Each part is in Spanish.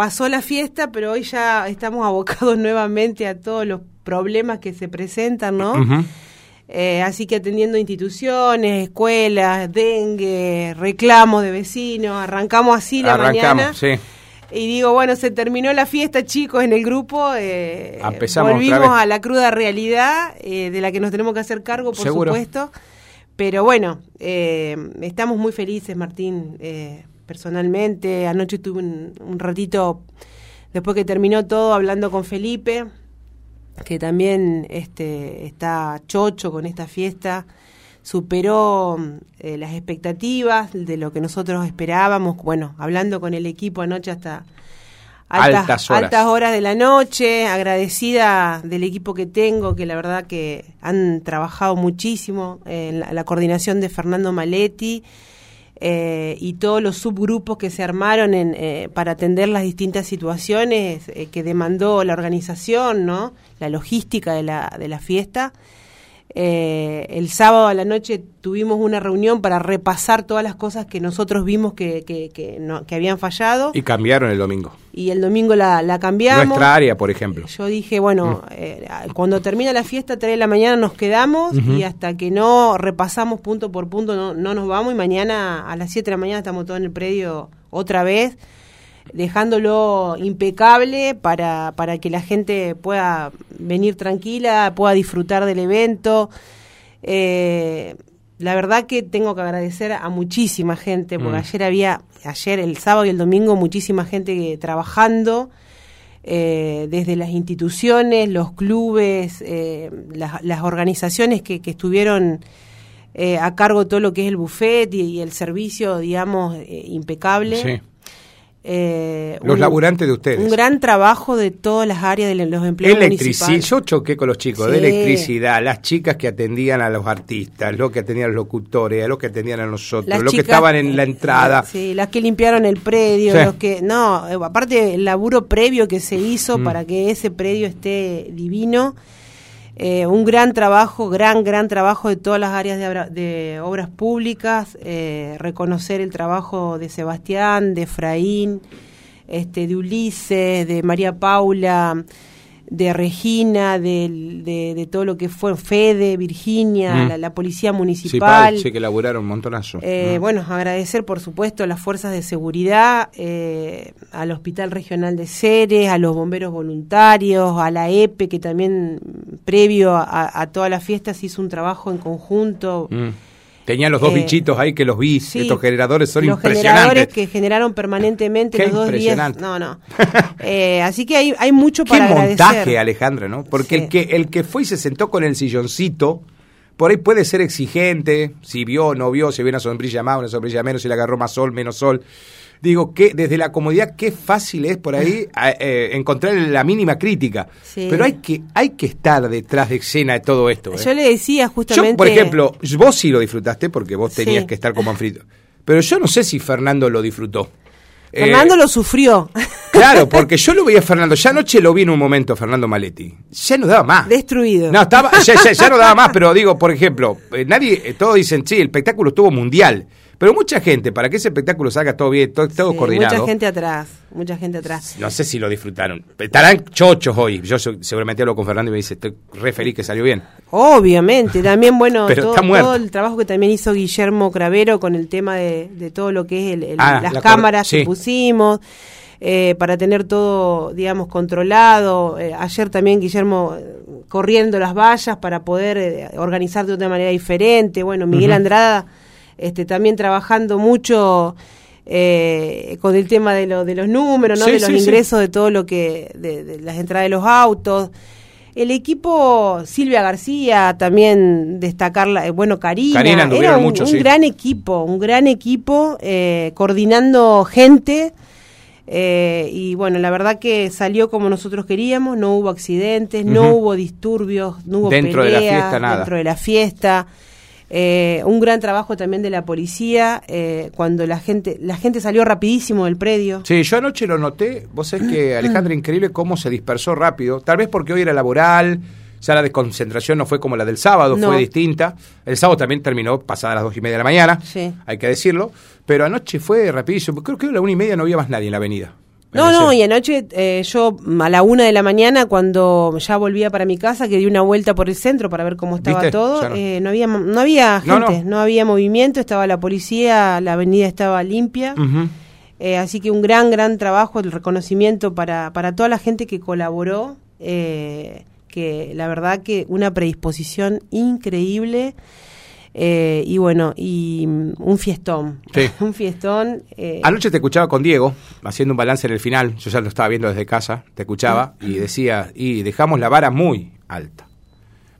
pasó la fiesta, pero hoy ya estamos abocados nuevamente a todos los problemas que se presentan, ¿no? Eh, así que atendiendo instituciones, escuelas, dengue, reclamos de vecinos, arrancamos así la mañana. Sí. Y digo, bueno, se terminó la fiesta, chicos, en el grupo. Eh, volvimos a la cruda realidad eh, de la que nos tenemos que hacer cargo, por supuesto. Pero bueno, eh, estamos muy felices, Martín, eh, personalmente. Anoche tuve un, ratito, después que terminó todo, hablando con Felipe, que también este, está chocho con esta fiesta. Superó eh, las expectativas de lo que nosotros esperábamos. Bueno, hablando con el equipo anoche hasta altas, horas. de la noche, agradecida del equipo que tengo, que la verdad que han trabajado muchísimo en la, coordinación de Fernando Maletti eh, y todos los subgrupos que se armaron en, eh, para atender las distintas situaciones eh, que demandó la organización, ¿no? la logística de la, de la fiesta. Eh, el sábado a la noche tuvimos una reunión para repasar todas las cosas que nosotros vimos que, que, no, que habían fallado. Y cambiaron el domingo. Y el domingo la, la cambiamos. Nuestra área, por ejemplo. Yo dije, bueno, mm. eh, cuando termina la fiesta, 3 de la mañana nos quedamos y hasta que no repasamos punto por punto no, no nos vamos y mañana a las 7 de la mañana estamos todos en el predio otra vez dejándolo impecable para, para que la gente pueda venir tranquila, pueda disfrutar del evento. Eh, la verdad que tengo que agradecer a muchísima gente, porque mm. ayer había, ayer el sábado y el domingo, muchísima gente trabajando. Eh, desde las instituciones, los clubes, eh, las, organizaciones que, que estuvieron a cargo de todo lo que es el buffet y, el servicio, digamos, impecable. Eh, los laburantes de ustedes. Un gran trabajo de todas las áreas de los empleos Electricidad. Yo choqué con los chicos de electricidad, las chicas que atendían a los artistas, los que atendían a los locutores, a los que atendían a nosotros, los que estaban en la entrada. Sí, las que limpiaron el predio, los que. No, eh, aparte el laburo previo que se hizo mm. para que ese predio esté divino. Eh, un gran trabajo, gran, gran trabajo de todas las áreas de, obras públicas, eh, reconocer el trabajo de Sebastián, de Efraín, este, de Ulises, de María Paula, de Regina, de, de, todo lo que fue Fede, Virginia, mm. la, policía municipal. Sí, que elaboraron un montonazo. Eh, mm. Bueno, agradecer por supuesto a las fuerzas de seguridad, eh, al Hospital Regional de Ceres, a los bomberos voluntarios, a la EPE, que también previo a, todas las fiestas hizo un trabajo en conjunto. Mm. Tenían los dos eh, bichitos ahí que los vi, estos generadores son los impresionantes. generadores que generaron permanentemente los dos días. No, no. Eh, así que hay, hay mucho para Qué montaje, Alejandra, ¿no? Porque el que el que fue y se sentó con el silloncito, por ahí puede ser exigente, si vio, no vio, si vio una sombrilla más, una sombrilla menos, si le agarró más sol, menos sol digo que desde la comodidad qué fácil es por ahí eh, encontrar la mínima crítica. Pero hay que hay que estar detrás de escena de todo esto. ¿eh? Yo le decía justamente. por ejemplo, vos sí lo disfrutaste porque vos tenías que estar como anfrito. Pero yo no sé si Fernando lo disfrutó. Fernando eh, lo sufrió. Claro, porque yo lo veía a Fernando. Ya anoche lo vi en un momento, Fernando Maletti. Ya no daba más. Destruido. No, estaba, ya, no daba más, pero digo, por ejemplo, nadie, todos dicen, sí, el espectáculo estuvo mundial. Pero mucha gente, para que ese espectáculo salga todo bien, todo, todo coordinado. Mucha gente atrás, mucha gente atrás. No sé si lo disfrutaron. Estarán chochos hoy. Yo seguramente hablo con Fernando y me dice, estoy re feliz que salió bien. Obviamente, también, bueno, todo, el trabajo que también hizo Guillermo Cravero con el tema de, todo lo que es ah, las cámaras que pusimos. Eh, para tener todo, digamos, controlado. Eh, ayer también Guillermo eh, corriendo las vallas para poder organizar de otra manera diferente. Bueno, Miguel Andrada este, también trabajando mucho eh, con el tema de, lo, de los números, ¿no? de los ingresos, de todo lo que, de, las entradas de los autos. El equipo Silvia García, también destacarla, eh, bueno, Karina, era un, gran equipo, un gran equipo, eh, coordinando gente. y bueno, la verdad que salió como nosotros queríamos, no hubo accidentes, no hubo disturbios, no hubo dentro de la fiesta, nada. dentro de la fiesta. Eh, un gran trabajo también de la policía eh, cuando la gente la gente salió rapidísimo del predio. Sí, yo anoche lo noté. Vos sabés que, Alejandra, increíble cómo se dispersó rápido. Tal vez porque hoy era laboral, ya la desconcentración no fue como la del sábado, fue distinta. El sábado también terminó pasada las dos y media de la mañana, hay que decirlo. Pero anoche fue rapidísimo. Creo que a la una y media no había más nadie en la avenida. No, no, y anoche eh, yo a la una de la mañana, cuando ya volvía para mi casa, que di una vuelta por el centro para ver cómo estaba todo, no. Eh, no. había no había gente, no, había movimiento, estaba la policía, la avenida estaba limpia. Eh, así que un gran, gran trabajo, el reconocimiento para, para toda la gente que colaboró, que la verdad que una predisposición increíble. Eh, y bueno, y mm, un fiestón. un fiestón. Eh. Anoche te escuchaba con Diego, haciendo un balance en el final. Yo ya lo estaba viendo desde casa, te escuchaba y decía, y dejamos la vara muy alta.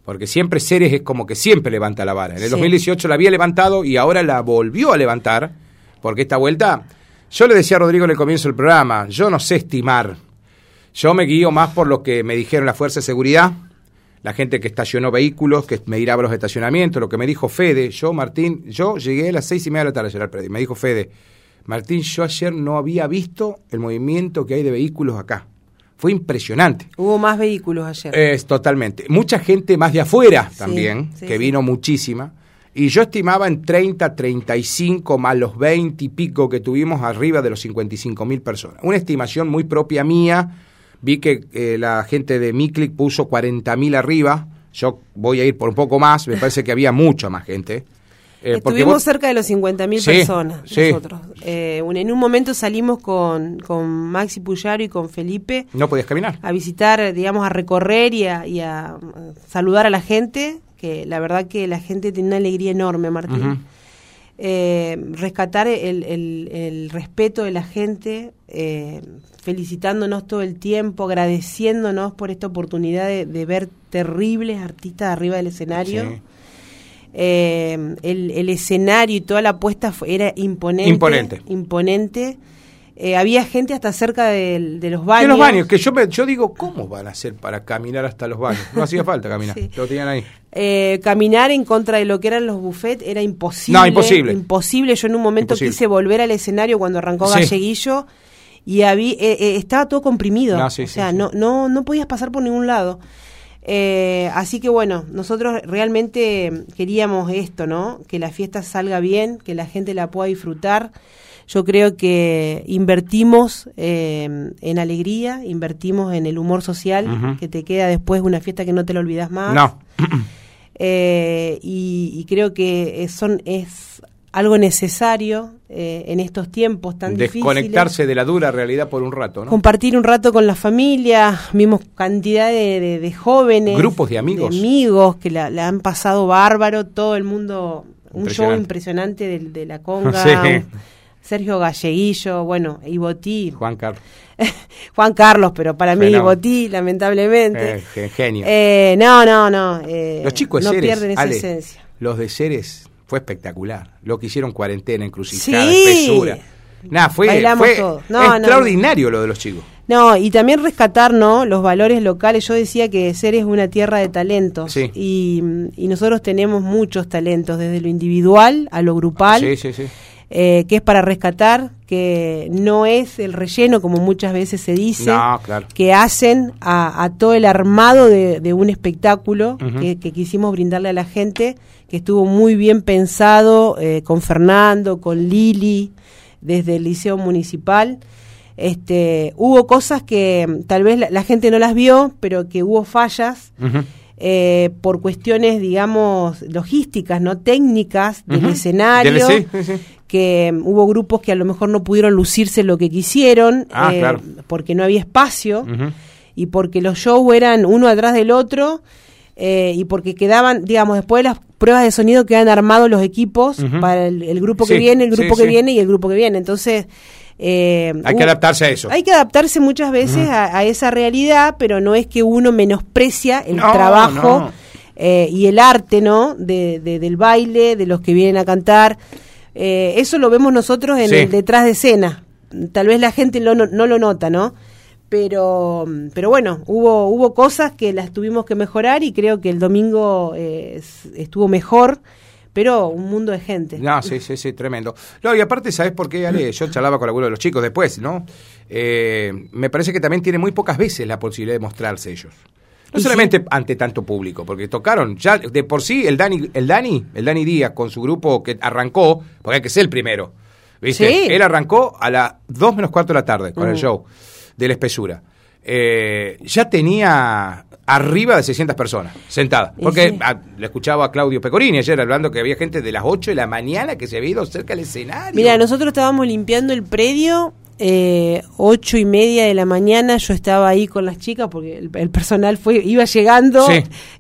Porque siempre Ceres es como que siempre levanta la vara. En el 2018 la había levantado y ahora la volvió a levantar, porque esta vuelta, yo le decía a Rodrigo en el comienzo del programa, yo no sé estimar. Yo me guío más por lo que me dijeron la Fuerza de Seguridad, la gente que estacionó vehículos, que me irá a los estacionamientos, lo que me dijo Fede, yo, Martín, yo llegué a las seis y media de la tarde ayer al predio, me dijo Fede, Martín, yo ayer no había visto el movimiento que hay de vehículos acá. Fue impresionante. Hubo más vehículos ayer. Es totalmente. Mucha gente más de afuera también, que vino muchísima. Y yo estimaba en 30, 35, más los 20 y pico que tuvimos arriba de los 55 mil personas. Una estimación muy propia mía, Vi que eh, la gente de Miclic puso 40.000 arriba. Yo voy a ir por un poco más. Me parece que había mucha más gente. Eh, Estuvimos cerca de los 50.000 personas nosotros. Eh, en un momento salimos con, con Maxi Puyaro y con Felipe. No podías caminar. A visitar, digamos, a recorrer y a, saludar a la gente. Que la verdad que la gente tiene una alegría enorme, Martín. rescatar el, el, respeto de la gente, eh, felicitándonos todo el tiempo, agradeciéndonos por esta oportunidad de, ver terribles artistas arriba del escenario. Eh, el, escenario y toda la puesta era imponente. Imponente. Imponente. Eh, había gente hasta cerca de, los baños. De los baños, que yo, yo digo, ¿cómo van a hacer para caminar hasta los baños? No hacía falta caminar, lo tenían ahí. Eh, caminar en contra de lo que eran los buffets era imposible. No, imposible. Imposible. Yo en un momento quise volver al escenario cuando arrancó Galleguillo y había, eh, eh, estaba todo comprimido. o sea, no, no, no podías pasar por ningún lado. Eh, así que bueno, nosotros realmente queríamos esto, ¿no? Que la fiesta salga bien, que la gente la pueda disfrutar. Yo creo que invertimos en alegría, invertimos en el humor social, que te queda después una fiesta que no te la olvidas más. No. y, y, creo que son, es algo necesario eh, en estos tiempos tan difíciles. Desconectarse de la dura realidad por un rato, ¿no? Compartir un rato con la familia, vimos cantidad de, jóvenes. Grupos de amigos. amigos que la, han pasado bárbaro, todo el mundo, un show impresionante de, de la conga. Sergio Galleguillo, bueno, Ibotí. Juan Carlos. Juan Carlos, pero para mí Ibotí, lamentablemente. Eh, genio. Eh, no, no, no. los chicos no pierden esa esencia. Los de Ceres fue espectacular. Lo que hicieron cuarentena, encrucijada, sí. espesura. Nada, fue, fue extraordinario lo de los chicos. No, y también rescatar ¿no? los valores locales. Yo decía que ser es una tierra de talentos. Y, y, nosotros tenemos muchos talentos, desde lo individual a lo grupal. Sí, sí, sí. Eh, que es para rescatar, que no es el relleno, como muchas veces se dice, que hacen a, todo el armado de, un espectáculo que, quisimos brindarle a la gente, que estuvo muy bien pensado eh, con Fernando, con Lili, desde el Liceo Municipal. Este, hubo cosas que tal vez la, gente no las vio, pero que hubo fallas. Eh, por cuestiones, digamos, logísticas, no técnicas del escenario, que um, hubo grupos que a lo mejor no pudieron lucirse lo que quisieron, ah, eh, porque no había espacio y porque los shows eran uno atrás del otro. Eh, y porque quedaban, digamos, después de las pruebas de sonido quedan armados los equipos para el, grupo que viene, el grupo que viene y el grupo que viene. Entonces, eh, hay que adaptarse a eso. Hay que adaptarse muchas veces a, esa realidad, pero no es que uno menosprecia el trabajo eh, y el arte, ¿no? De, del baile, de los que vienen a cantar. Eh, eso lo vemos nosotros en el detrás de escena. Tal vez la gente no, no lo nota, ¿no? Pero, pero bueno, hubo, hubo cosas que las tuvimos que mejorar y creo que el domingo estuvo mejor pero un mundo de gente. No, sí, sí, sí, tremendo. No, y aparte, ¿sabes por qué, Ale? Yo charlaba con algunos de los chicos después, ¿no? Eh, me parece que también tiene muy pocas veces la posibilidad de mostrarse ellos. No solamente ante tanto público, porque tocaron ya de por sí el Dani, el Dani, el Dani Díaz con su grupo que arrancó, porque hay que ser el primero. ¿Viste? Él arrancó a las 2 menos cuarto de la tarde con el show de la espesura. Eh, ya tenía arriba de 600 personas sentadas. Porque le escuchaba a Claudio Pecorini ayer hablando que había gente de las 8 de la mañana que se había ido cerca del escenario. Mira, nosotros estábamos limpiando el predio eh, ocho y media de la mañana yo estaba ahí con las chicas porque el, personal fue iba llegando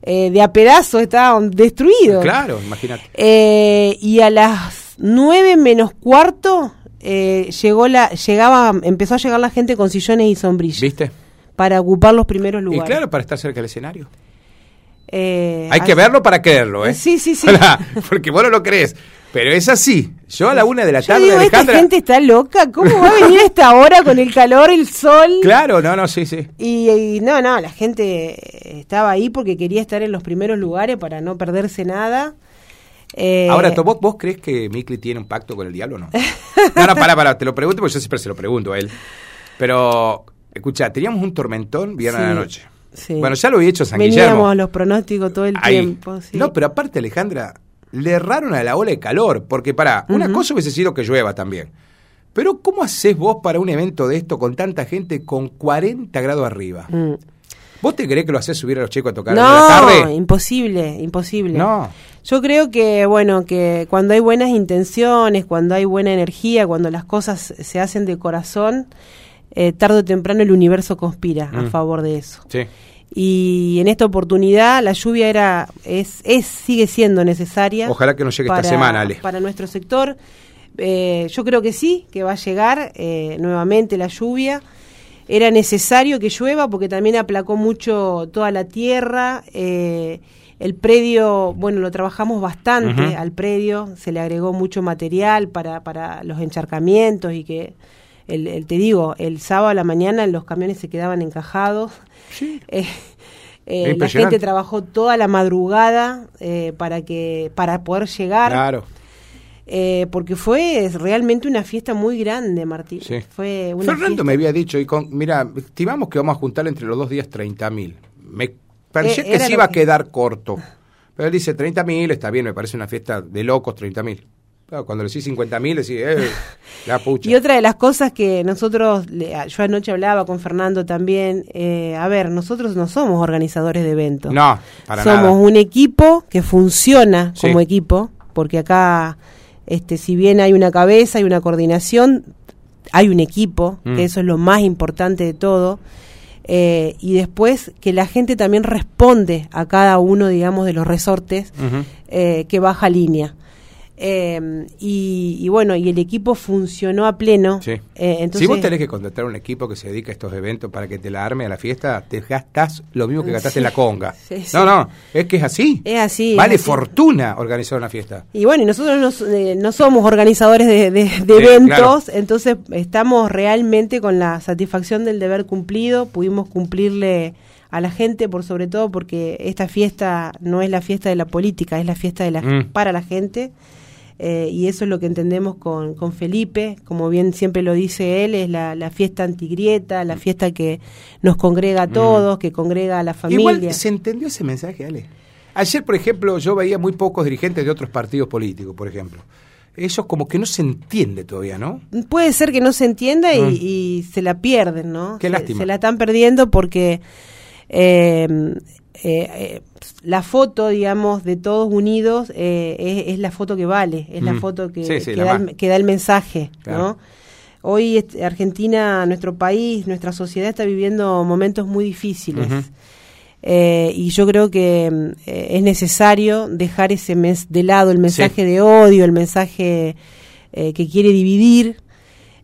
eh, de a pedazos, estaban destruidos. Claro, imagínate. Eh, y a las nueve menos cuarto eh, llegó la, llegaba, empezó a llegar la gente con sillones y sombrillas. ¿Viste? Para ocupar los primeros lugares. Y claro, para estar cerca del escenario. Hay que verlo para creerlo, ¿eh? Sí, sí, sí. porque vos no lo crees. Pero es así. Yo a la una de la tarde, digo, Esta gente está loca. ¿Cómo va a venir a esta hora con el calor, el sol? Claro, no, no, sí, sí. Y, no, no, la gente estaba ahí porque quería estar en los primeros lugares para no perderse nada. Eh, Ahora, ¿vos, ¿vos crees que Mikli tiene un pacto con el diablo o no? no, no, pará, pará, te lo pregunto porque yo siempre se lo pregunto a él. Pero, escucha, teníamos un tormentón viernes a la noche. Sí. Bueno, ya lo había hecho San Veníamos los pronósticos todo el tiempo. Sí. No, pero aparte, Alejandra, le erraron a la ola de calor, porque para, una cosa hubiese sido que llueva también. Pero ¿cómo haces vos para un evento de esto con tanta gente con 40 grados arriba? Mm. ¿Vos te crees que lo haces subir a los chicos a tocar no, la tarde? No, imposible, imposible. No. Yo creo que, bueno, que cuando hay buenas intenciones, cuando hay buena energía, cuando las cosas se hacen de corazón, eh, tarde o temprano el universo conspira a mm. favor de eso. Sí y en esta oportunidad la lluvia era es, es sigue siendo necesaria. Ojalá que nos llegue esta semana, Ale. Para nuestro sector, eh, yo creo que sí, que va a llegar eh, nuevamente la lluvia. Era necesario que llueva porque también aplacó mucho toda la tierra. Eh, el predio, bueno, lo trabajamos bastante al predio, se le agregó mucho material para, para los encharcamientos y que, el, te digo, el sábado a la mañana los camiones se quedaban encajados eh, eh, la gente trabajó toda la madrugada eh, para que para poder llegar. Claro. porque fue realmente una fiesta muy grande, Martín. Fue Fernando me había dicho, y con, mira, estimamos que vamos a juntar entre los dos días 30 mil. Me parecía que se iba a quedar corto. Pero él dice 30 mil, está bien, me parece una fiesta de locos 30 mil cuando le decís 50 mil, decís, eh, la pucha. Y otra de las cosas que nosotros, yo anoche hablaba con Fernando también, eh, a ver, nosotros no somos organizadores de eventos. No, para Somos un equipo que funciona como equipo, porque acá, este, si bien hay una cabeza, hay una coordinación, hay un equipo, que mm. eso es lo más importante de todo. Eh, y después que la gente también responde a cada uno, digamos, de los resortes eh, que baja línea. Eh, y, bueno, y el equipo funcionó a pleno. Sí. Eh, entonces, si vos tenés que contratar un equipo que se dedica a estos eventos para que te la arme a la fiesta, te gastas lo mismo que gastaste en la conga. no, no, es que es así. Es así. Vale fortuna organizar una fiesta. Y bueno, y nosotros eh, no, somos organizadores de, eventos, entonces estamos realmente con la satisfacción del deber cumplido, pudimos cumplirle a la gente, por sobre todo porque esta fiesta no es la fiesta de la política, es la fiesta de la, mm. para la gente. Eh, y eso es lo que entendemos con, con, Felipe, como bien siempre lo dice él, es la, la fiesta antigrieta, la fiesta que nos congrega a mm. todos, que congrega a la familia. Igual se entendió ese mensaje, Ale. Ayer, por ejemplo, yo veía muy pocos dirigentes de otros partidos políticos, por ejemplo. Eso como que no se entiende todavía, ¿no? Puede ser que no se entienda y, mm. se la pierden, ¿no? Qué lástima. Se la están perdiendo porque eh, eh, la foto, digamos, de todos unidos eh, es, la foto que vale, es la mm. foto que, da el, mensaje, ¿no? Hoy Argentina, nuestro país, nuestra sociedad está viviendo momentos muy difíciles. Eh, y yo creo que mm, es necesario dejar ese mes de lado el mensaje de odio, el mensaje que quiere dividir,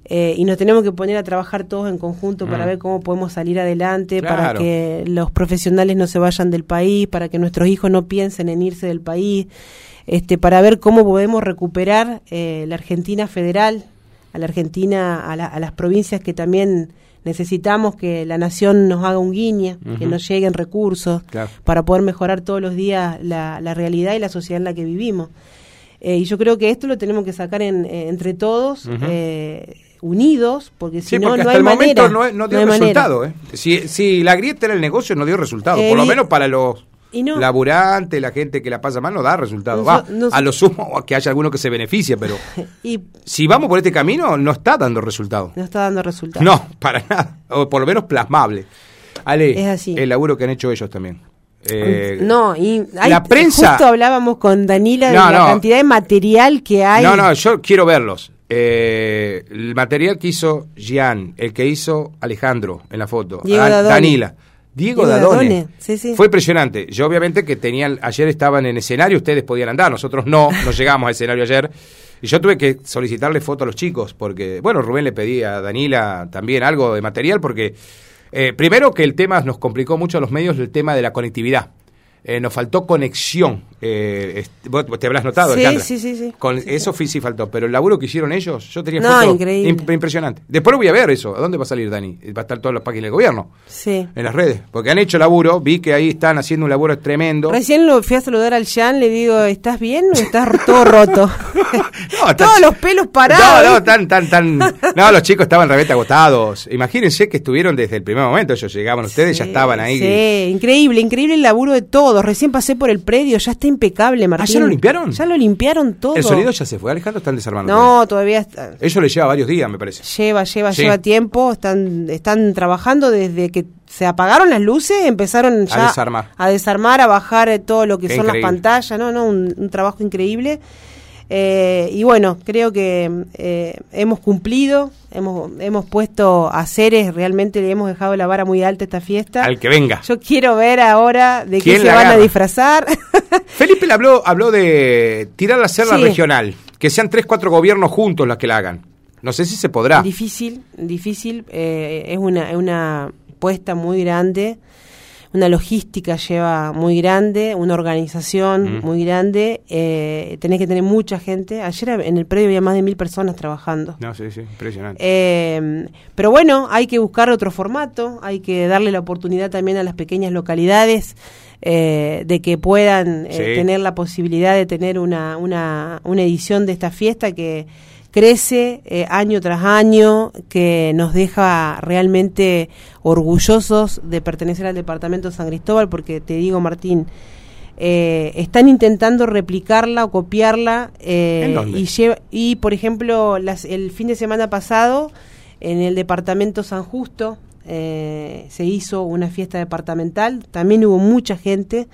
eh, y nos tenemos que poner a trabajar todos en conjunto para mm. ver cómo podemos salir adelante, para que los profesionales no se vayan del país, para que nuestros hijos no piensen en irse del país, este, para ver cómo podemos recuperar eh, la Argentina federal, a la Argentina, a, las provincias que también necesitamos que la nación nos haga un guiño, que nos lleguen recursos para poder mejorar todos los días la, realidad y la sociedad en la que vivimos. Eh, y yo creo que esto lo tenemos que sacar entre todos unidos, porque si no, no hay el momento no, dio resultado. ¿eh? Si, si, la grieta era el negocio, no dio resultado, por lo menos para los... laburante, la gente que la pasa mal, no da resultado. Va, a lo sumo que haya alguno que se beneficia, pero y, si vamos por este camino, no está dando resultado. No está dando resultado. No, para nada. O por lo menos plasmable. Ale, es así. el laburo que han hecho ellos también. Eh, no, y la prensa. Justo hablábamos con Danila de la cantidad de material que hay. No, no, yo quiero verlos. Eh, el material que hizo Gian, el que hizo Alejandro en la foto, Danila. Diego, Dadone. Fue impresionante. Yo obviamente que tenían, ayer estaban en escenario, ustedes podían andar, nosotros no, no llegamos a escenario ayer. Y yo tuve que solicitarle foto a los chicos, porque, bueno, Rubén le pedía a Danila también algo de material, porque eh, primero que el tema nos complicó mucho a los medios el tema de la conectividad. Eh, nos faltó conexión. Eh, vos te habrás notado, sí, Sí, sí, sí. Con eso sí faltó, pero el laburo que hicieron ellos, yo tenía no, increíble. impresionante. Después lo voy a ver eso. ¿A dónde va a salir, Dani? Va a estar todas las páginas del gobierno. Sí. En las redes. Porque han hecho laburo, vi que ahí están haciendo un laburo tremendo. Recién lo fui a saludar al Jan, le digo, ¿estás bien o estás todo roto? Todos los pelos parados. No, no, tan, tan, tan. No, los chicos estaban realmente agotados. Imagínense que estuvieron desde el primer momento. Ellos llegaban, ustedes ya estaban ahí. Sí, increíble, increíble el laburo de todos. Recién pasé por el predio, ya está impecable, Martín. ¿Ah, ya lo limpiaron? Ya lo limpiaron todo. ¿El sonido ya se fue, Alejandro? ¿Están desarmando? No, todavía está. Eso le lleva varios días, me parece. Lleva, lleva, lleva tiempo. Están, están trabajando desde que se apagaron las luces, empezaron ya a desarmar, a, desarmar, a bajar eh, todo lo que son las pantallas, ¿no? no un trabajo increíble. Eh, y bueno, creo que eh, hemos cumplido, hemos, hemos puesto a realmente le hemos dejado la vara muy alta esta fiesta. Al que venga. Yo quiero ver ahora de qué se van a disfrazar. Felipe le habló, habló de tirar la cerda regional, que sean tres, cuatro gobiernos juntos los que la hagan. No sé si se podrá. Difícil, difícil, eh, es una, es una puesta muy grande una logística lleva muy grande, una organización muy grande, eh, tenés que tener mucha gente. Ayer en el predio había más de mil personas trabajando. No, sí, sí, impresionante. Eh, pero bueno, hay que buscar otro formato, hay que darle la oportunidad también a las pequeñas localidades eh, de que puedan eh, tener la posibilidad de tener una, una, una edición de esta fiesta que crece eh, año tras año, que nos deja realmente orgullosos de pertenecer al departamento de San Cristóbal, porque te digo, Martín, eh, están intentando replicarla o copiarla eh, y, y, por ejemplo, las, el fin de semana pasado en el departamento San Justo, eh, se hizo una fiesta departamental, también hubo mucha gente.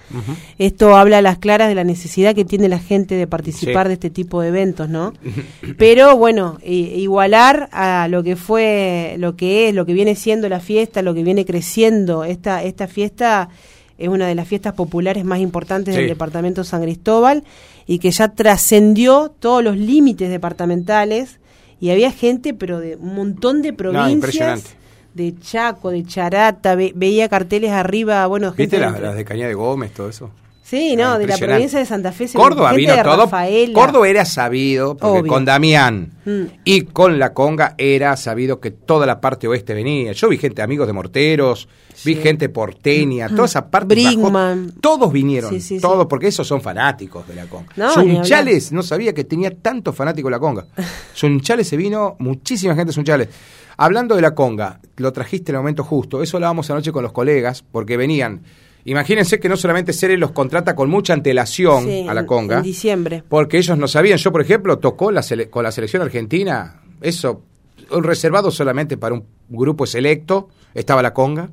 Esto habla a las claras de la necesidad que tiene la gente de participar de este tipo de eventos, ¿no? Pero bueno, igualar a lo que fue, lo que es, lo que viene siendo la fiesta, lo que viene creciendo esta, esta fiesta es una de las fiestas populares más importantes del departamento San Cristóbal y que ya trascendió todos los límites departamentales. Y había gente, pero de un montón de provincias de Chaco, de Charata, veía carteles arriba, bueno, ¿Viste las, de Caña de Gómez, todo eso? Sí, no, de la provincia de Santa Fe. Córdoba vino todo. Córdoba era sabido, porque con Damián mm. y con la Conga era sabido que toda la parte oeste venía. Yo vi gente, amigos de Morteros, vi gente porteña, toda esa parte. Brinkman. todos vinieron, todos, porque esos son fanáticos de la Conga. No, Sunchales, no sabía que tenía tantos fanáticos de la Conga. Sunchales se vino, muchísima gente Sunchales. Hablando de la conga, lo trajiste en el momento justo. Eso hablábamos anoche con los colegas, porque venían. Imagínense que no solamente Ceres los contrata con mucha antelación a la conga. En diciembre. Porque ellos no sabían. Yo, por ejemplo, tocó la con la selección argentina. Eso, un reservado solamente para un grupo selecto. Estaba la conga.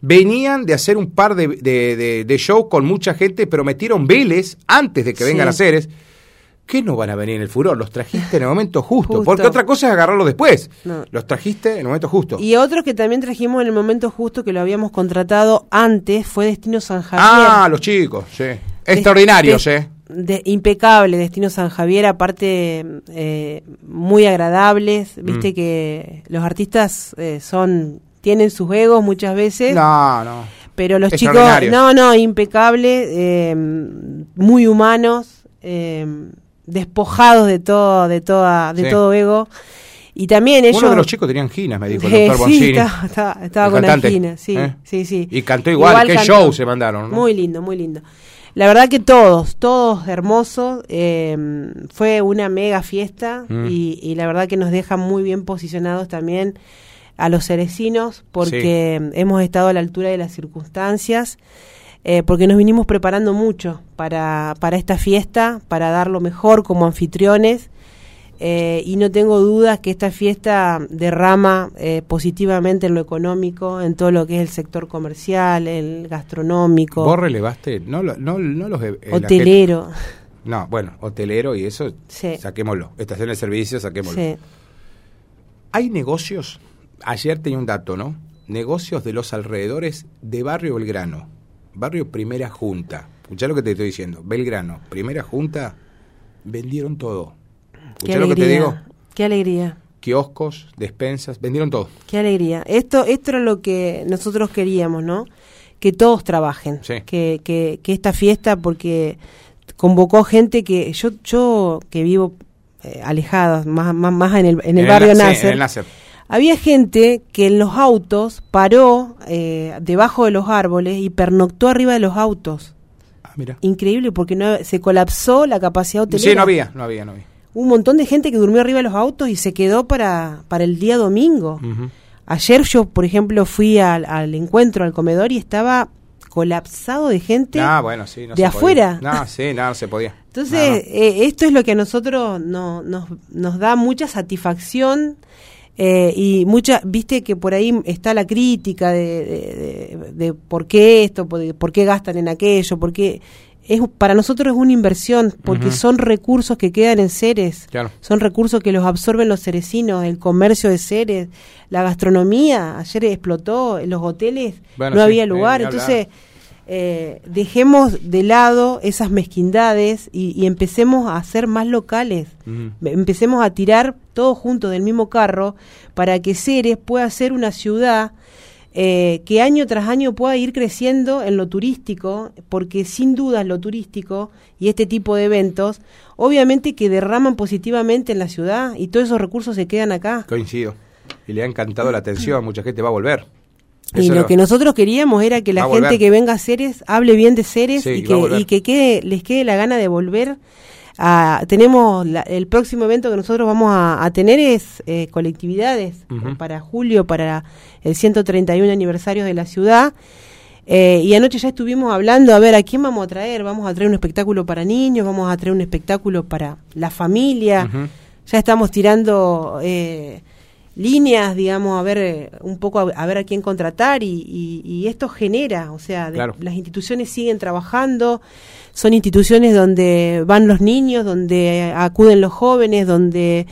Venían de hacer un par de, de, de, show con mucha gente, pero metieron Vélez antes de que vengan a Ceres ¿Qué no van a venir en el furor? Los trajiste en el momento justo. Porque otra cosa es agarrarlo después. Los trajiste en el momento justo. Y otros que también trajimos en el momento justo, que lo habíamos contratado antes, fue Destino San Javier. Ah, los chicos, sí. Extraordinarios, ¿eh? De, impecable Destino San Javier, aparte eh, muy agradables. Viste mm. que los artistas eh, son tienen sus egos muchas veces. No, no. Pero los chicos, no, no, impecable, eh, muy humanos. Eh, despojados de todo, de toda, de todo ego. Y también ellos... Uno de los chicos tenían ginas, me dijo el doctor Boncini. estaba, con cantante, sí, ¿eh? sí, sí. Y cantó igual, qué show se mandaron. Muy lindo, muy lindo. La verdad que todos, todos hermosos. Eh, fue una mega fiesta mm. y, la verdad que nos deja muy bien posicionados también a los cerecinos porque hemos estado a la altura de las circunstancias. Eh, porque nos vinimos preparando mucho para, para esta fiesta, para dar lo mejor como anfitriones. Eh, y no tengo dudas que esta fiesta derrama eh, positivamente en lo económico, en todo lo que es el sector comercial, el gastronómico. ¿Vos relevaste? No, no, no los... Hotelero. No, bueno, hotelero y eso, saquémoslo. Estación de servicio, saquémoslo. Sí. Hay negocios, ayer tenía un dato, ¿no? Negocios de los alrededores de Barrio Belgrano, Barrio Primera Junta. Escuchá lo que te estoy diciendo. Belgrano, Primera Junta, vendieron todo. Escuchá lo que te digo. Qué alegría. Kioscos, despensas, vendieron todo. Qué alegría. Esto, esto era lo que nosotros queríamos, ¿no? Que todos trabajen. Que, que, que esta fiesta, porque convocó gente que yo yo que vivo eh, alejada, más, más, más en el, en el, barrio Nasser, había gente que en los autos paró eh, debajo de los árboles y pernoctó arriba de los autos. Ah, mira. Increíble porque no se colapsó la capacidad hotelera. Sí, no había, no había, no había. Un montón de gente que durmió arriba de los autos y se quedó para, para el día domingo. Ayer yo, por ejemplo, fui al, al encuentro, al comedor y estaba colapsado de gente ah, bueno, sí, de afuera. No, sí, no, se podía. Entonces, eh, esto es lo que a nosotros no, nos, nos da mucha satisfacción eh, y mucha, viste que por ahí está la crítica de, de, por qué esto, por, por, qué gastan en aquello, por qué es, para nosotros es una inversión porque son recursos que quedan en seres, son recursos que los absorben los cerecinos, el comercio de seres, la gastronomía, ayer explotó, en los hoteles no había lugar, entonces eh, dejemos de lado esas mezquindades y, empecemos a ser más locales, empecemos a tirar todos juntos del mismo carro para que Ceres pueda ser una ciudad eh, que año tras año pueda ir creciendo en lo turístico, porque sin duda lo turístico y este tipo de eventos, obviamente que derraman positivamente en la ciudad y todos esos recursos se quedan acá. Coincido. Y le ha encantado la atención, mucha gente va a volver. Y lo que nosotros queríamos era que la gente que venga a Ceres hable bien de Ceres y, que, y que quede, les quede la gana de volver tenemos el próximo evento que nosotros vamos a, tener es eh, colectividades para julio, para el 131 aniversario de la ciudad. Eh, y anoche ya estuvimos hablando, a ver, ¿a quién vamos a traer? Vamos a traer un espectáculo para niños, vamos a traer un espectáculo para la familia. Ya estamos tirando eh, líneas, digamos, a ver un poco a, ver a quién contratar y, esto genera, o sea, las instituciones siguen trabajando son instituciones donde van los niños, donde acuden los jóvenes, donde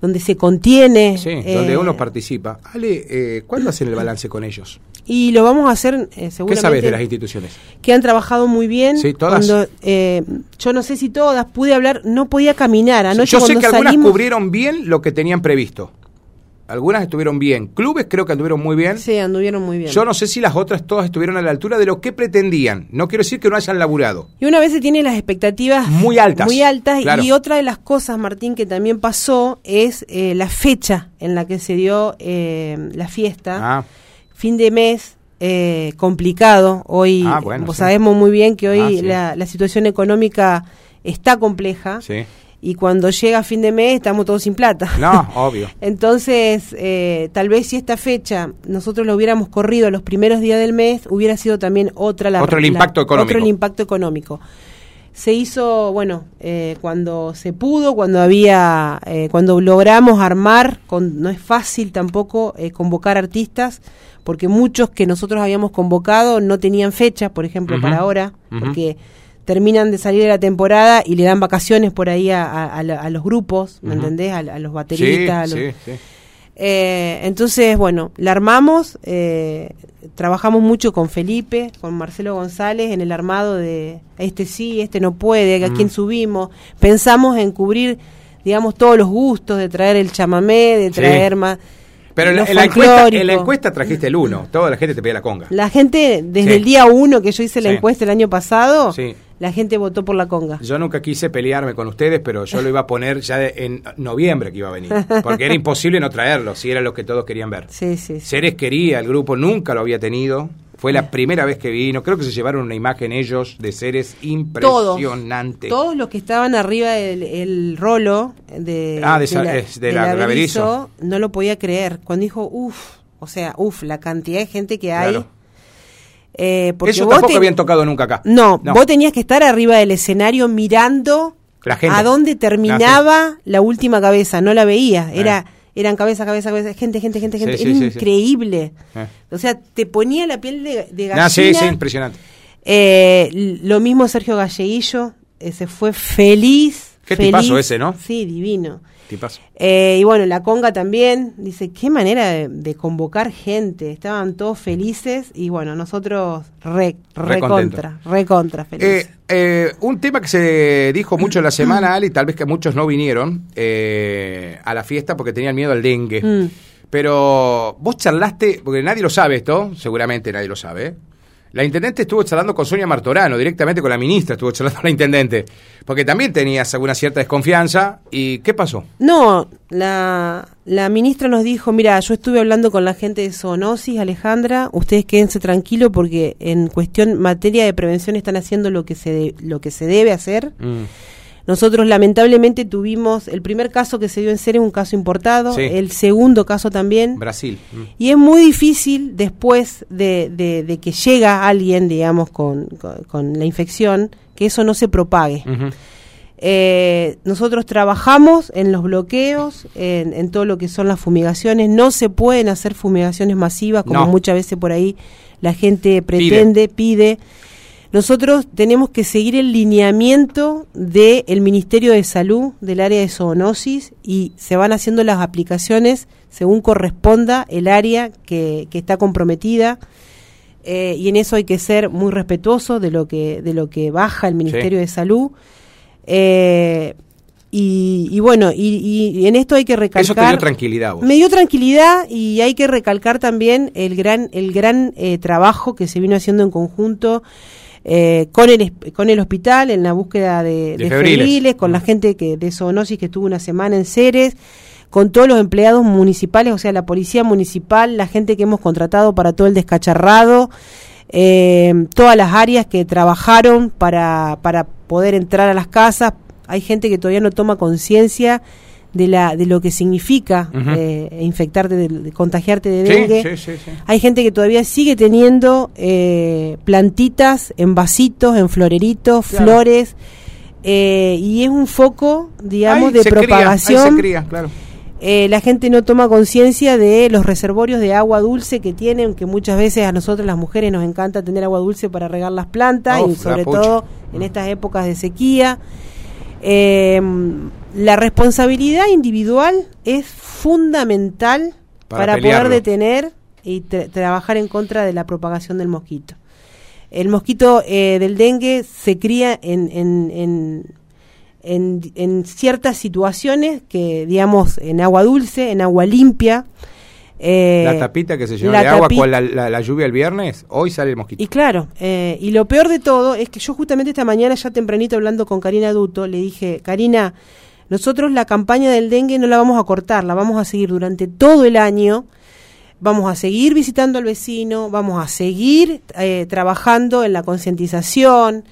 donde se contiene. Sí, donde uno eh, participa. Ale, eh, ¿cuándo hacen el balance con ellos? Y lo vamos a hacer seguramente. ¿Qué sabes de las instituciones? Que han trabajado muy bien. Sí, todas. Eh, yo no sé si todas, pude hablar, no podía caminar. Anoche yo sé que algunas cubrieron bien lo que tenían previsto. Algunas estuvieron bien. Clubes creo que anduvieron muy bien. Sí, anduvieron muy bien. Yo no sé si las otras todas estuvieron a la altura de lo que pretendían. No quiero decir que no hayan laburado. Y una vez se tienen las expectativas muy altas. Muy altas. Y otra de las cosas, Martín, que también pasó es eh, la fecha en la que se dio eh, la fiesta. Ah. Fin de mes. Eh, complicado. Hoy ah, sabemos muy bien que hoy ah, la, la situación económica está compleja. Sí y cuando llega fin de mes estamos todos sin plata. No, obvio. Entonces, eh, tal vez si esta fecha nosotros lo hubiéramos corrido los primeros días del mes, hubiera sido también otra la... Otro el impacto económico. Otro el impacto económico. Se hizo, bueno, eh, cuando se pudo, cuando había, eh, cuando logramos armar, con, no es fácil tampoco convocar artistas, porque muchos que nosotros habíamos convocado no tenían fecha, por ejemplo, para ahora, porque terminan de salir de la temporada y le dan vacaciones por ahí a, los grupos, ¿me entendés? A, los bateristas. Sí, sí, eh, entonces, bueno, la armamos, eh, trabajamos mucho con Felipe, con Marcelo González en el armado de este sí, este no puede, a quién subimos. Pensamos en cubrir, digamos, todos los gustos, de traer el chamamé, de traer más pero en, la encuesta, en, la encuesta, trajiste el 1, toda la gente te pedía la conga. La gente, desde el día 1 que yo hice la encuesta el año pasado, la gente votó por la conga. Yo nunca quise pelearme con ustedes, pero yo lo iba a poner ya en noviembre que iba a venir, porque era imposible no traerlo, si era lo que todos querían ver. Sí, sí, Ceres quería, el grupo nunca lo había tenido, fue la primera vez que vino. Creo que se llevaron una imagen ellos de seres impresionantes. Todos, los que estaban arriba del rolo de, ah, de, la, no lo podía creer. Cuando dijo, uff, o sea, uff, la cantidad de gente que hay. Eh, porque Eso vos tampoco te- habían tocado nunca acá. No, vos tenías que estar arriba del escenario mirando La gente. a dónde terminaba la última cabeza, no la veía, Eh. era eran cabeza, cabeza, cabeza, gente, gente, gente, gente, sí, era sí, increíble. Eh. O sea, te ponía la piel de, de gallina. Ah, sí, sí, impresionante. Eh, lo mismo Sergio Galleguillo, se fue feliz. Qué feliz. tipazo ese, ¿no? Sí, divino. Tipazo. Eh, y bueno, la conga también, dice, qué manera de, de convocar gente, estaban todos felices y bueno, nosotros re, Re recontra, recontra felices. Eh, eh, un tema que se dijo mucho en la semana, Ali, tal vez que muchos no vinieron eh, a la fiesta porque tenían miedo al dengue. Mm. Pero vos charlaste, porque nadie lo sabe esto, seguramente nadie lo sabe. La intendente estuvo charlando con Sonia Martorano, directamente con la ministra estuvo charlando la intendente, porque también tenías alguna cierta desconfianza. ¿Y qué pasó? No, la, la ministra nos dijo, mira, yo estuve hablando con la gente de zoonosis, Alejandra, ustedes quédense tranquilos porque en cuestión materia de prevención están haciendo lo que se, de- lo que se debe hacer. Nosotros lamentablemente tuvimos, el primer caso que se dio en serio es un caso importado, Sí. el segundo caso también. Brasil. Mm. Y es muy difícil después de, de- de que llega alguien, digamos, con, con- con la infección, que eso no se propague. Eh, nosotros trabajamos en los bloqueos, en, en todo lo que son las fumigaciones. No se pueden hacer fumigaciones masivas, como No. muchas veces por ahí la gente pretende, pide. Nosotros tenemos que seguir el lineamiento del Ministerio de Salud del área de zoonosis y se van haciendo las aplicaciones según corresponda el área que, que está comprometida. Eh, y en eso hay que ser muy respetuoso de lo que de lo que baja el Ministerio de Salud Eh, y, y bueno y, y en esto hay que recalcar Eso te dio tranquilidad vos. me dio tranquilidad y hay que recalcar también el gran el gran eh, trabajo que se vino haciendo en conjunto eh, con el con el hospital en la búsqueda de, De de febriles. febriles, con la gente que de zoonosis que estuvo una semana en Ceres con todos los empleados municipales, o sea, la policía municipal, la gente que hemos contratado para todo el descacharrado, eh, todas las áreas que trabajaron para, para poder entrar a las casas. Hay gente que todavía no toma conciencia de la de lo que significa eh, infectarte, de, de contagiarte de dengue. sí, sí, sí. Hay gente que todavía sigue teniendo eh, plantitas en vasitos, en floreritos, Claro. flores, eh, y es un foco, digamos, Ahí de se cría, ahí propagación. se cría, claro. Eh, la gente no toma conciencia de los reservorios de agua dulce que tienen, que muchas veces a nosotros las mujeres nos encanta tener agua dulce para regar las plantas Uf, y sobre todo en estas épocas de sequía. Eh, la responsabilidad individual es fundamental Para poder detener y tra- trabajar en contra de la propagación del mosquito. El mosquito eh, del dengue se cría en, en, en, en- en ciertas situaciones que, digamos, en agua dulce, en agua limpia. Eh, la tapita que se llenó de agua con la, la- la lluvia el viernes, hoy sale el mosquito. y claro, eh, y lo peor de todo es que yo justamente esta mañana, ya tempranito hablando con Karina Duto, le dije, Karina, nosotros la campaña del dengue no la vamos a cortar, la vamos a seguir durante todo el año, vamos a seguir visitando al vecino, vamos a seguir eh, trabajando en la concientización,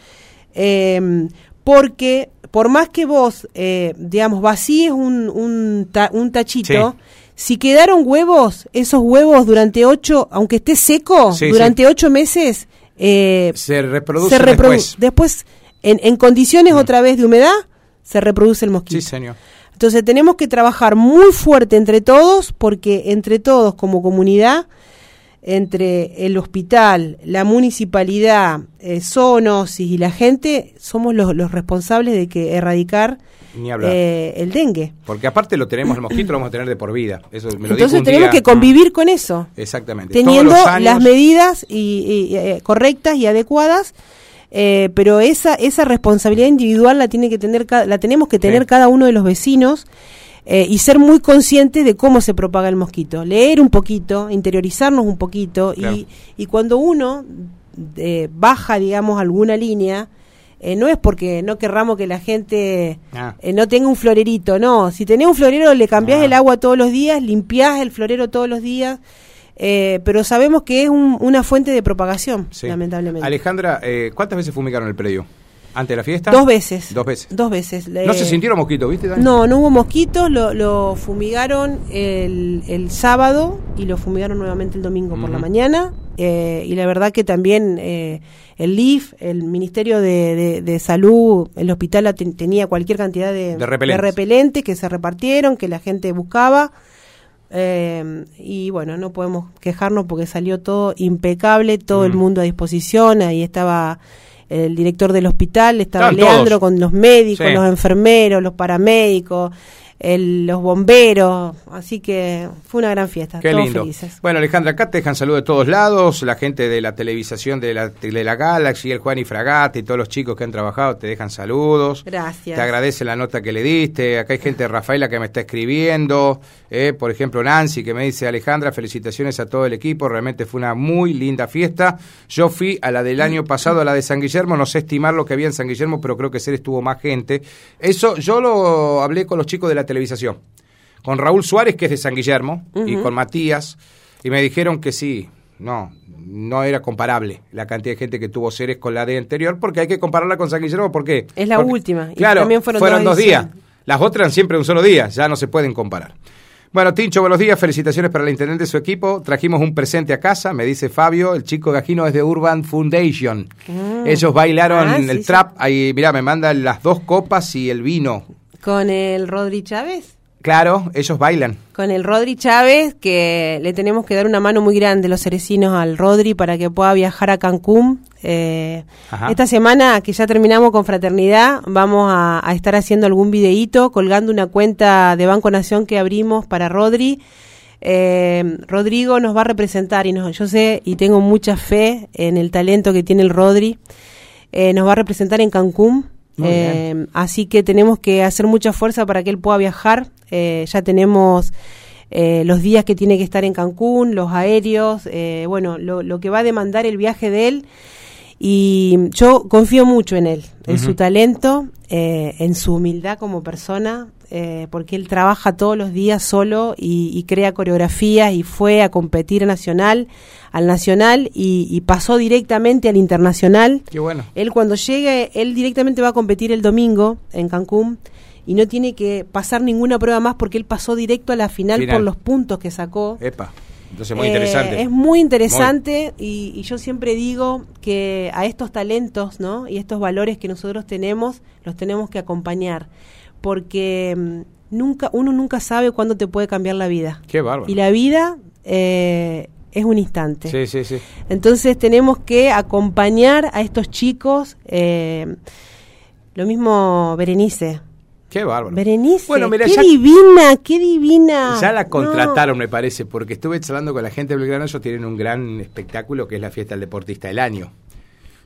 eh, porque por más que vos, eh, digamos, vacíes un, un, ta- un tachito, si quedaron huevos, esos huevos durante ocho, aunque esté seco, Sí, durante ocho meses, eh, Se reproduce se reprodu- después. después, en, en condiciones otra vez de humedad, se reproduce el mosquito. Sí, señor. Entonces tenemos que trabajar muy fuerte entre todos, porque entre todos como comunidad, entre el hospital, la municipalidad, eh, zoonosis y la gente, somos los, los responsables de que erradicar Ni hablar. eh, el dengue. Porque aparte lo tenemos, el mosquito lo vamos a tener de por vida. Eso me lo dijo Entonces un tenemos día. que convivir con eso, Exactamente. teniendo años- las medidas y, y, eh, correctas y adecuadas. eh, pero esa esa responsabilidad individual la tiene que tener la tenemos que tener Sí. cada uno de los vecinos eh, y ser muy conscientes de cómo se propaga el mosquito leer un poquito interiorizarnos un poquito Claro. y, y cuando uno eh, baja digamos alguna línea eh, no es porque no querramos que la gente Ah. eh, no tenga un florerito, no. Si tenés un florero, le cambiás Ah. el agua todos los días, limpiás el florero todos los días, eh, pero sabemos que es un- una fuente de propagación, Sí. lamentablemente. Alejandra, eh, ¿cuántas veces fumigaron el predio? ¿Antes de la fiesta? Dos veces. Dos veces. Dos veces. ¿No Eh, se sintieron mosquitos, viste? Dani? No, no hubo mosquitos, lo, lo fumigaron el, el sábado y lo fumigaron nuevamente el domingo por la mañana. eh, y la verdad que también eh, el LIF, el Ministerio de, Salud, el hospital tenía cualquier cantidad de, repelentes. que se repartieron, que la gente buscaba. Eh, y bueno, no podemos quejarnos porque salió todo impecable, todo el mundo a disposición, ahí estaba el director del hospital, estaba Leandro con los médicos, los enfermeros, los paramédicos, los bomberos, así que fue una gran fiesta. Qué lindo. Bueno, Alejandra, acá te dejan saludos de todos lados, la gente de la televisación de la, de la Galaxy, el Juan y Fragate y todos los chicos que han trabajado te dejan saludos. Gracias. Te agradece la nota que le diste. Acá hay gente de Rafaela que me está escribiendo, eh, por ejemplo Nancy que me dice, Alejandra, felicitaciones a todo el equipo, realmente fue una muy linda fiesta. Yo fui a la del año pasado, a la de San Guillermo, no sé estimar lo que había en San Guillermo, pero creo que ser estuvo más gente. Eso yo lo hablé con los chicos de la televisación, con Raúl Suárez, que es de San Guillermo, y con Matías, y me dijeron que sí, no, no era comparable la cantidad de gente que tuvo Ceres con la de anterior, porque hay que compararla con San Guillermo, porque... Es la última. Claro, también fueron, dos, días. Las otras siempre un solo día, ya no se pueden comparar. Bueno, Tincho, buenos días, felicitaciones para el intendente de su equipo. Trajimos un presente a casa, me dice Fabio, el chico gajino es de Urban Foundation. Mm. Ellos bailaron ah, el trap, ahí, mira, me mandan las dos copas y el vino. ¿Con el Rodri Chávez? Claro, ellos bailan. Con el Rodri Chávez, que le tenemos que dar una mano muy grande los cerecinos al Rodri para que pueda viajar a Cancún. Eh, esta semana que ya terminamos con Fraternidad, vamos a, estar haciendo algún videíto, colgando una cuenta de Banco Nación que abrimos para Rodri. Eh, Rodrigo nos va a representar y yo sé y tengo mucha fe en el talento que tiene el Rodri. Eh, nos va a representar en Cancún eh, así que tenemos que hacer mucha fuerza para que él pueda viajar. Eh, ya tenemos eh, los días que tiene que estar en Cancún, los aéreos, bueno, lo, que va a demandar el viaje de él. Y yo confío mucho en él, en su talento, en su humildad como persona, porque él trabaja todos los días solo y, crea coreografías y fue a competir nacional al nacional y, pasó directamente al internacional. Qué bueno. Él cuando llegue, él directamente va a competir el domingo en Cancún y no tiene que pasar ninguna prueba más porque él pasó directo a la final, por los puntos que sacó. Epa. Entonces muy interesante. Eh, es muy interesante Y, yo siempre digo que a estos talentos ¿no? y estos valores que nosotros tenemos los tenemos que acompañar porque mm, nunca uno nunca sabe cuándo te puede cambiar la vida. Qué bárbaro. Y la vida eh, es un instante. Sí, sí, sí. Entonces tenemos que acompañar a estos chicos. Eh, lo mismo Berenice. Qué bárbaro. Berenice, bueno, qué divina, qué divina. Ya la contrataron, me parece, porque estuve charlando con la gente de Belgrano, ellos tienen un gran espectáculo que es la fiesta del deportista del año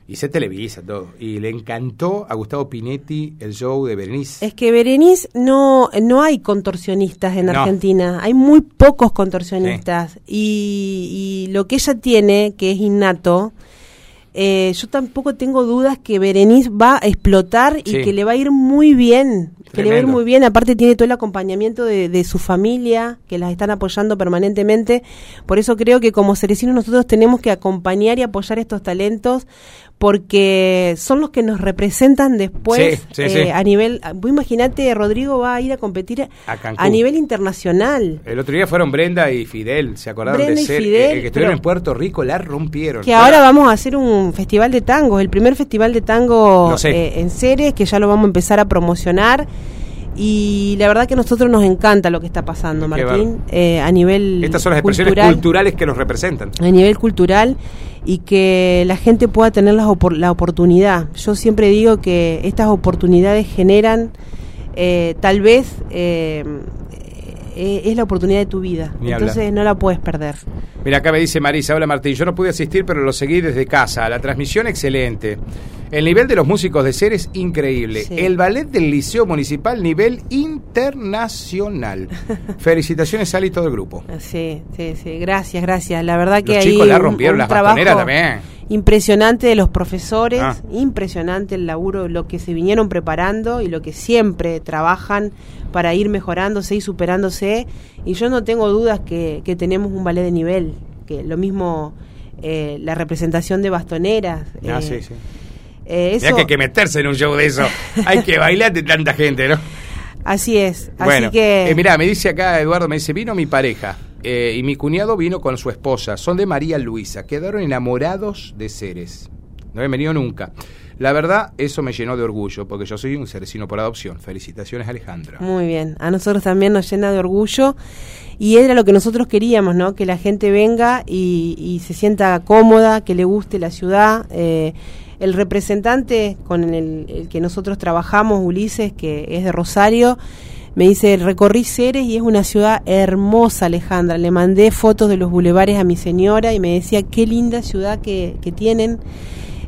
y se televisa todo. Y le encantó a Gustavo Pinetti el show de Berenice. Es que Berenice no, no hay contorsionistas en Argentina, hay muy pocos contorsionistas. Y, y, lo que ella tiene, que es innato, eh, yo tampoco tengo dudas que Berenice va a explotar y que le va a ir muy bien. Que le va a ir muy bien. Aparte tiene todo el acompañamiento de, de, su familia, que las están apoyando permanentemente. Por eso creo que como cerecinos nosotros tenemos que acompañar y apoyar estos talentos porque son los que nos representan después eh, a nivel. Vos imaginate, Rodrigo va a ir a competir a, nivel internacional. El otro día fueron Brenda y Fidel, ¿se acordaron de ser? Eh, que estuvieron en Puerto Rico, la rompieron. Que ahora vamos a hacer un festival de tango, el primer festival de tango eh, en Ceres, que ya lo vamos a empezar a promocionar. Y la verdad que a nosotros nos encanta lo que está pasando, Martín, a nivel Estas son las expresiones culturales que nos representan. A nivel cultural y que la gente pueda tener la, la oportunidad. Yo siempre digo que estas oportunidades generan eh, tal vez eh, eh, es la oportunidad de tu vida. Entonces no la puedes perder. Mira, acá me dice Marisa, hola Martín, yo no pude asistir, pero lo seguí desde casa. La transmisión excelente. El nivel de los músicos de ser es increíble. El ballet del Liceo Municipal, nivel internacional. Felicitaciones, Ali, y todo el grupo. Sí, sí, sí. Gracias, gracias. La verdad que los chicos la rompieron, las también. Impresionante de los profesores, ah. impresionante el laburo, lo que se vinieron preparando y lo que siempre trabajan para ir mejorándose y superándose. Y yo no tengo dudas que, que tenemos un ballet de nivel, que lo mismo eh, la representación de bastoneras. Ah, sí, sí eh, que hay que meterse en un show de eso. hay que bailar de tanta gente, ¿no? Así es. Bueno, Así que... Eh, mirá, me dice acá Eduardo, me dice, vino mi pareja. Eh, y mi cuñado vino con su esposa. Son de María Luisa. Quedaron enamorados de Ceres. No he venido nunca. La verdad, eso me llenó de orgullo, porque yo soy un cerecino por adopción. Felicitaciones, Alejandra. Muy bien. A nosotros también nos llena de orgullo. Y era lo que nosotros queríamos, ¿no? Que la gente venga y, se sienta cómoda, que le guste la ciudad. Eh, el representante con el, que nosotros trabajamos, Ulises, que es de Rosario, me dice, recorrí Ceres y es una ciudad hermosa, Alejandra. Le mandé fotos de los bulevares a mi señora y me decía, qué linda ciudad que, que tienen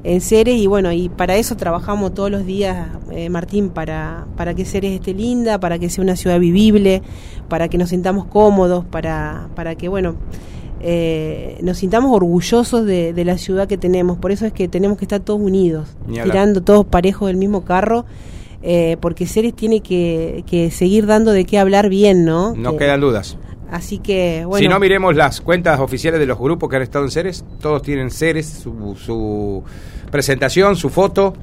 en Ceres. Y bueno, y para eso trabajamos todos los días, eh, Martín, para, para que Ceres esté linda, para que sea una ciudad vivible, para que nos sintamos cómodos, para, para que, bueno, eh, nos sintamos orgullosos de, de, la ciudad que tenemos. Por eso es que tenemos que estar todos unidos, tirando todos parejos del mismo carro eh, porque Ceres tiene que, seguir dando de qué hablar bien, ¿no? No quedan dudas. Así que, bueno. Si no miremos las cuentas oficiales de los grupos que han estado en Ceres, todos tienen Ceres, su, su presentación, su foto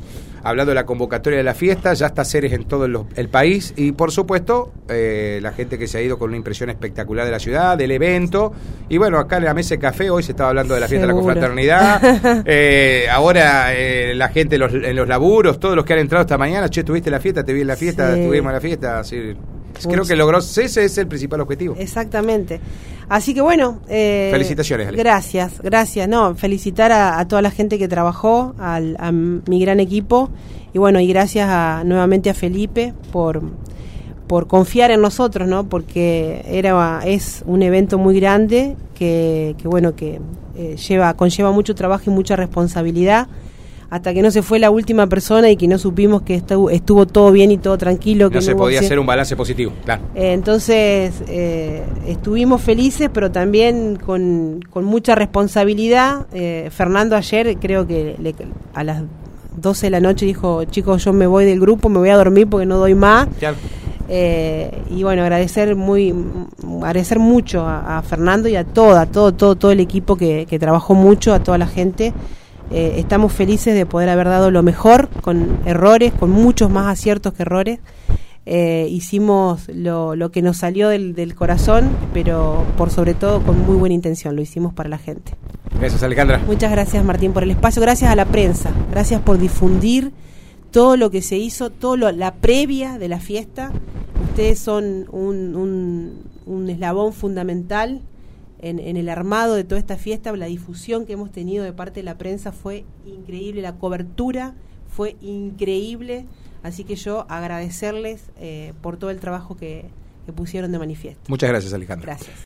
hablando de la convocatoria de la fiesta, ya está Ceres en todo el, país y por supuesto eh, la gente que se ha ido con una impresión espectacular de la ciudad, del evento. Y bueno, acá en la mesa de café hoy se estaba hablando de la fiesta de la confraternidad, eh, ahora eh, la gente en los, laburos, todos los que han entrado esta mañana, che, tuviste la fiesta, te vi en la fiesta, estuvimos en la fiesta, así Creo que logró, ese es el principal objetivo. Exactamente. Así que bueno. Eh, Felicitaciones, Gracias, gracias. No, felicitar a, toda la gente que trabajó, al, a mi gran equipo. Y bueno, y gracias a, nuevamente a Felipe por, por confiar en nosotros, ¿no? Porque era, es un evento muy grande que, que bueno, que eh, lleva, conlleva mucho trabajo y mucha responsabilidad hasta que no se fue la última persona y que no supimos que estuvo, todo bien y todo tranquilo. Que no, se podía hacer un balance positivo, claro. Eh, entonces, eh, estuvimos felices, pero también con, mucha responsabilidad. Eh, Fernando ayer, creo que a las 12 de la noche dijo, chicos, yo me voy del grupo, me voy a dormir porque no doy más. y bueno, agradecer muy, agradecer mucho a, Fernando y a toda, todo, todo, todo el equipo que, que trabajó mucho, a toda la gente. Eh, estamos felices de poder haber dado lo mejor, con errores, con muchos más aciertos que errores. Eh, hicimos lo, lo, que nos salió del, del, corazón, pero por sobre todo con muy buena intención, lo hicimos para la gente. Gracias, Alejandra. Muchas gracias, Martín, por el espacio. Gracias a la prensa. Gracias por difundir todo lo que se hizo, todo la previa de la fiesta. Ustedes son un, un, un eslabón fundamental en, el armado de toda esta fiesta, la difusión que hemos tenido de parte de la prensa fue increíble, la cobertura fue increíble, así que yo agradecerles eh, por todo el trabajo que, que pusieron de manifiesto. Muchas gracias, Alejandro. Gracias.